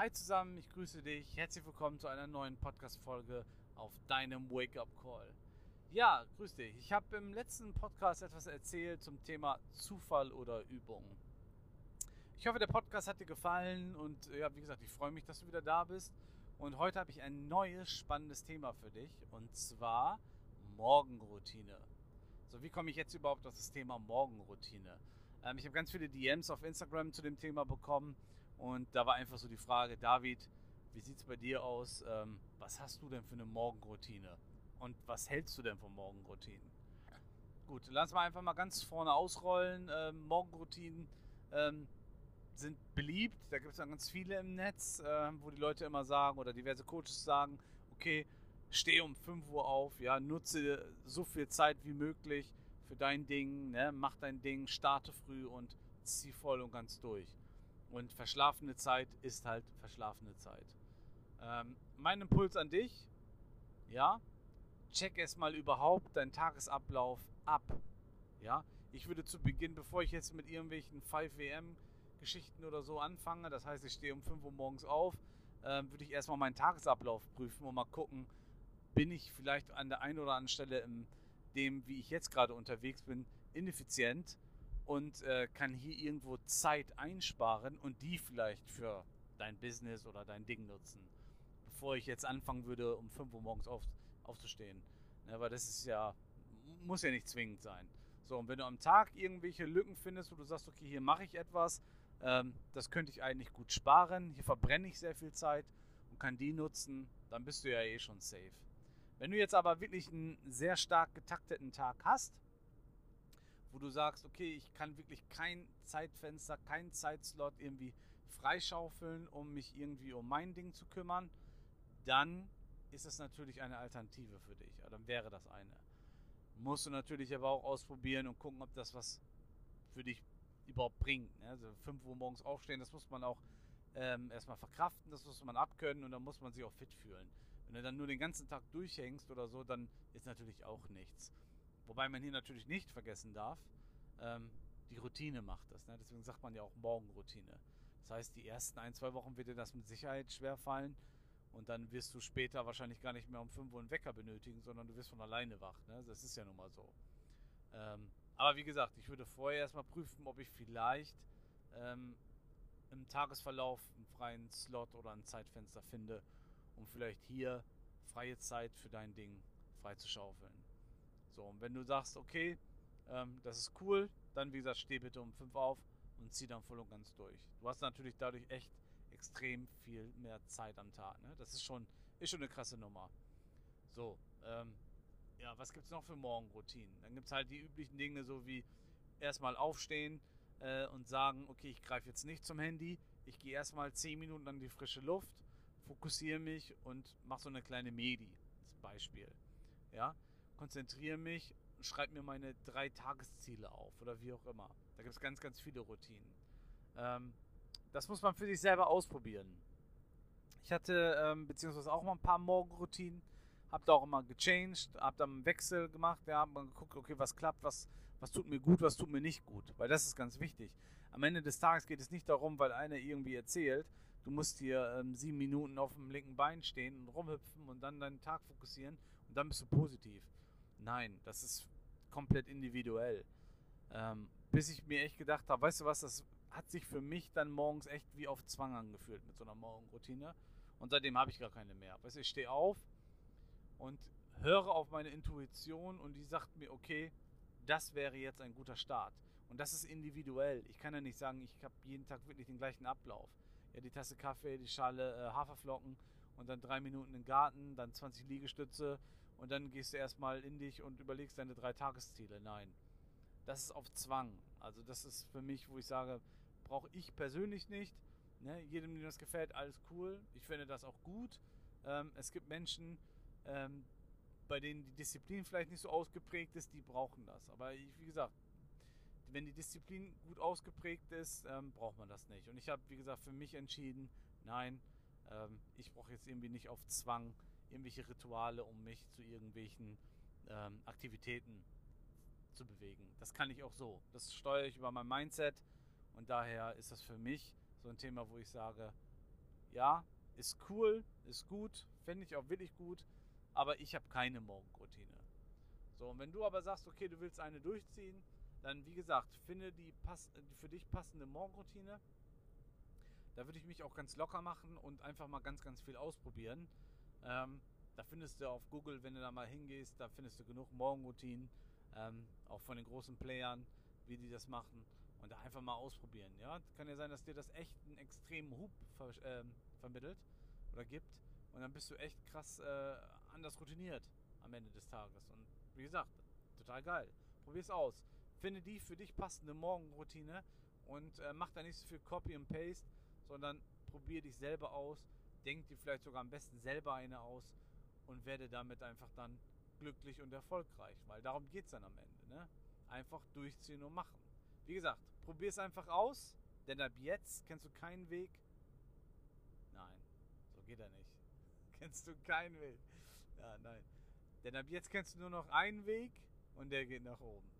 Hi zusammen, ich grüße dich. Herzlich willkommen zu einer neuen Podcast-Folge auf deinem Wake-up-Call. Ja, grüß dich. Ich habe im letzten Podcast etwas erzählt zum Thema Zufall oder Übung. Ich hoffe, der Podcast hat dir gefallen und ja, wie gesagt, ich freue mich, dass du wieder da bist. Und heute habe ich ein neues spannendes Thema für dich und zwar Morgenroutine. So, wie komme ich jetzt überhaupt auf das Thema Morgenroutine? Ähm, ich habe ganz viele DMs auf Instagram zu dem Thema bekommen und da war einfach so die Frage, David, wie sieht es bei dir aus? Ähm, was hast du denn für eine Morgenroutine? Und was hältst du denn von Morgenroutinen? Gut, lass mal einfach mal ganz vorne ausrollen. Ähm, Morgenroutinen ähm, sind beliebt. Da gibt es dann ganz viele im Netz, äh, wo die Leute immer sagen oder diverse Coaches sagen, okay, steh um 5 Uhr auf, ja, nutze so viel Zeit wie möglich für dein Ding, ne? mach dein Ding, starte früh und zieh voll und ganz durch. Und verschlafene Zeit ist halt verschlafene Zeit. Ähm, mein Impuls an dich, ja, check erstmal überhaupt deinen Tagesablauf ab. Ja, ich würde zu Beginn, bevor ich jetzt mit irgendwelchen 5WM Geschichten oder so anfange, das heißt, ich stehe um 5 Uhr morgens auf, ähm, würde ich erstmal meinen Tagesablauf prüfen und mal gucken, bin ich vielleicht an der einen oder anderen Stelle in dem, wie ich jetzt gerade unterwegs bin, ineffizient und äh, kann hier irgendwo Zeit einsparen und die vielleicht für dein Business oder dein Ding nutzen, bevor ich jetzt anfangen würde, um 5 Uhr morgens auf, aufzustehen. Ne, weil das ist ja, muss ja nicht zwingend sein. So, und wenn du am Tag irgendwelche Lücken findest, wo du sagst, okay, hier mache ich etwas, ähm, das könnte ich eigentlich gut sparen, hier verbrenne ich sehr viel Zeit und kann die nutzen, dann bist du ja eh schon safe. Wenn du jetzt aber wirklich einen sehr stark getakteten Tag hast, wo du sagst, okay, ich kann wirklich kein Zeitfenster, kein Zeitslot irgendwie freischaufeln, um mich irgendwie um mein Ding zu kümmern, dann ist es natürlich eine Alternative für dich. Dann wäre das eine. Musst du natürlich aber auch ausprobieren und gucken, ob das was für dich überhaupt bringt. Ne? Also 5 Uhr morgens aufstehen, das muss man auch ähm, erstmal verkraften, das muss man abkönnen und dann muss man sich auch fit fühlen. Wenn du dann nur den ganzen Tag durchhängst oder so, dann ist natürlich auch nichts. Wobei man hier natürlich nicht vergessen darf, ähm, die Routine macht das. Ne? Deswegen sagt man ja auch Morgenroutine. Das heißt, die ersten ein, zwei Wochen wird dir das mit Sicherheit schwer fallen. Und dann wirst du später wahrscheinlich gar nicht mehr um 5 Uhr einen Wecker benötigen, sondern du wirst von alleine wach. Ne? Das ist ja nun mal so. Ähm, aber wie gesagt, ich würde vorher erstmal prüfen, ob ich vielleicht ähm, im Tagesverlauf einen freien Slot oder ein Zeitfenster finde, um vielleicht hier freie Zeit für dein Ding freizuschaufeln. So, und wenn du sagst, okay, ähm, das ist cool, dann wie gesagt, steh bitte um 5 auf und zieh dann voll und ganz durch. Du hast natürlich dadurch echt extrem viel mehr Zeit am Tag. Ne? Das ist schon, ist schon eine krasse Nummer. So, ähm, ja, was gibt es noch für Morgenroutinen? Dann gibt es halt die üblichen Dinge, so wie erstmal aufstehen äh, und sagen, okay, ich greife jetzt nicht zum Handy, ich gehe erstmal 10 Minuten an die frische Luft, fokussiere mich und mache so eine kleine Medi, als Beispiel. Ja, konzentriere mich, schreibe mir meine drei Tagesziele auf oder wie auch immer. Da gibt es ganz, ganz viele Routinen. Ähm, das muss man für sich selber ausprobieren. Ich hatte ähm, beziehungsweise auch mal ein paar Morgenroutinen, habe da auch immer gechanged, habe dann einen Wechsel gemacht, ja, habe geguckt, okay, was klappt, was, was tut mir gut, was tut mir nicht gut, weil das ist ganz wichtig. Am Ende des Tages geht es nicht darum, weil einer irgendwie erzählt, du musst hier ähm, sieben Minuten auf dem linken Bein stehen und rumhüpfen und dann deinen Tag fokussieren und dann bist du positiv. Nein, das ist komplett individuell. Ähm, bis ich mir echt gedacht habe, weißt du was, das hat sich für mich dann morgens echt wie auf Zwang angefühlt mit so einer Morgenroutine. Und seitdem habe ich gar keine mehr. Weißt du, ich stehe auf und höre auf meine Intuition und die sagt mir, okay, das wäre jetzt ein guter Start. Und das ist individuell. Ich kann ja nicht sagen, ich habe jeden Tag wirklich den gleichen Ablauf ja, die Tasse Kaffee, die Schale äh, Haferflocken und dann drei Minuten im Garten, dann 20 Liegestütze und dann gehst du erstmal in dich und überlegst deine drei Tagesziele. Nein, das ist auf Zwang. Also das ist für mich, wo ich sage, brauche ich persönlich nicht. Ne? Jedem, dem das gefällt, alles cool. Ich finde das auch gut. Ähm, es gibt Menschen, ähm, bei denen die Disziplin vielleicht nicht so ausgeprägt ist, die brauchen das. Aber ich, wie gesagt, wenn die Disziplin gut ausgeprägt ist, ähm, braucht man das nicht. Und ich habe, wie gesagt, für mich entschieden, nein, ähm, ich brauche jetzt irgendwie nicht auf Zwang irgendwelche Rituale, um mich zu irgendwelchen ähm, Aktivitäten zu bewegen. Das kann ich auch so. Das steuere ich über mein Mindset und daher ist das für mich so ein Thema, wo ich sage, Ja, ist cool, ist gut, fände ich auch wirklich gut, aber ich habe keine Morgenroutine. So, und wenn du aber sagst, okay, du willst eine durchziehen, dann wie gesagt, finde die für dich passende Morgenroutine. Da würde ich mich auch ganz locker machen und einfach mal ganz, ganz viel ausprobieren. Ähm, da findest du auf Google, wenn du da mal hingehst, da findest du genug Morgenroutinen, ähm, auch von den großen Playern, wie die das machen. Und da einfach mal ausprobieren. Ja, kann ja sein, dass dir das echt einen extremen Hub ver äh, vermittelt oder gibt. Und dann bist du echt krass äh, anders routiniert am Ende des Tages. Und wie gesagt, total geil. Probier es aus. Finde die für dich passende Morgenroutine und äh, mach da nicht so viel Copy and Paste, sondern probier dich selber aus. Denk dir vielleicht sogar am besten selber eine aus und werde damit einfach dann glücklich und erfolgreich. Weil darum geht es dann am Ende. Ne? Einfach durchziehen und machen. Wie gesagt, probier es einfach aus, denn ab jetzt kennst du keinen Weg. Nein, so geht er nicht. Kennst du keinen Weg. Ja, nein. Denn ab jetzt kennst du nur noch einen Weg und der geht nach oben.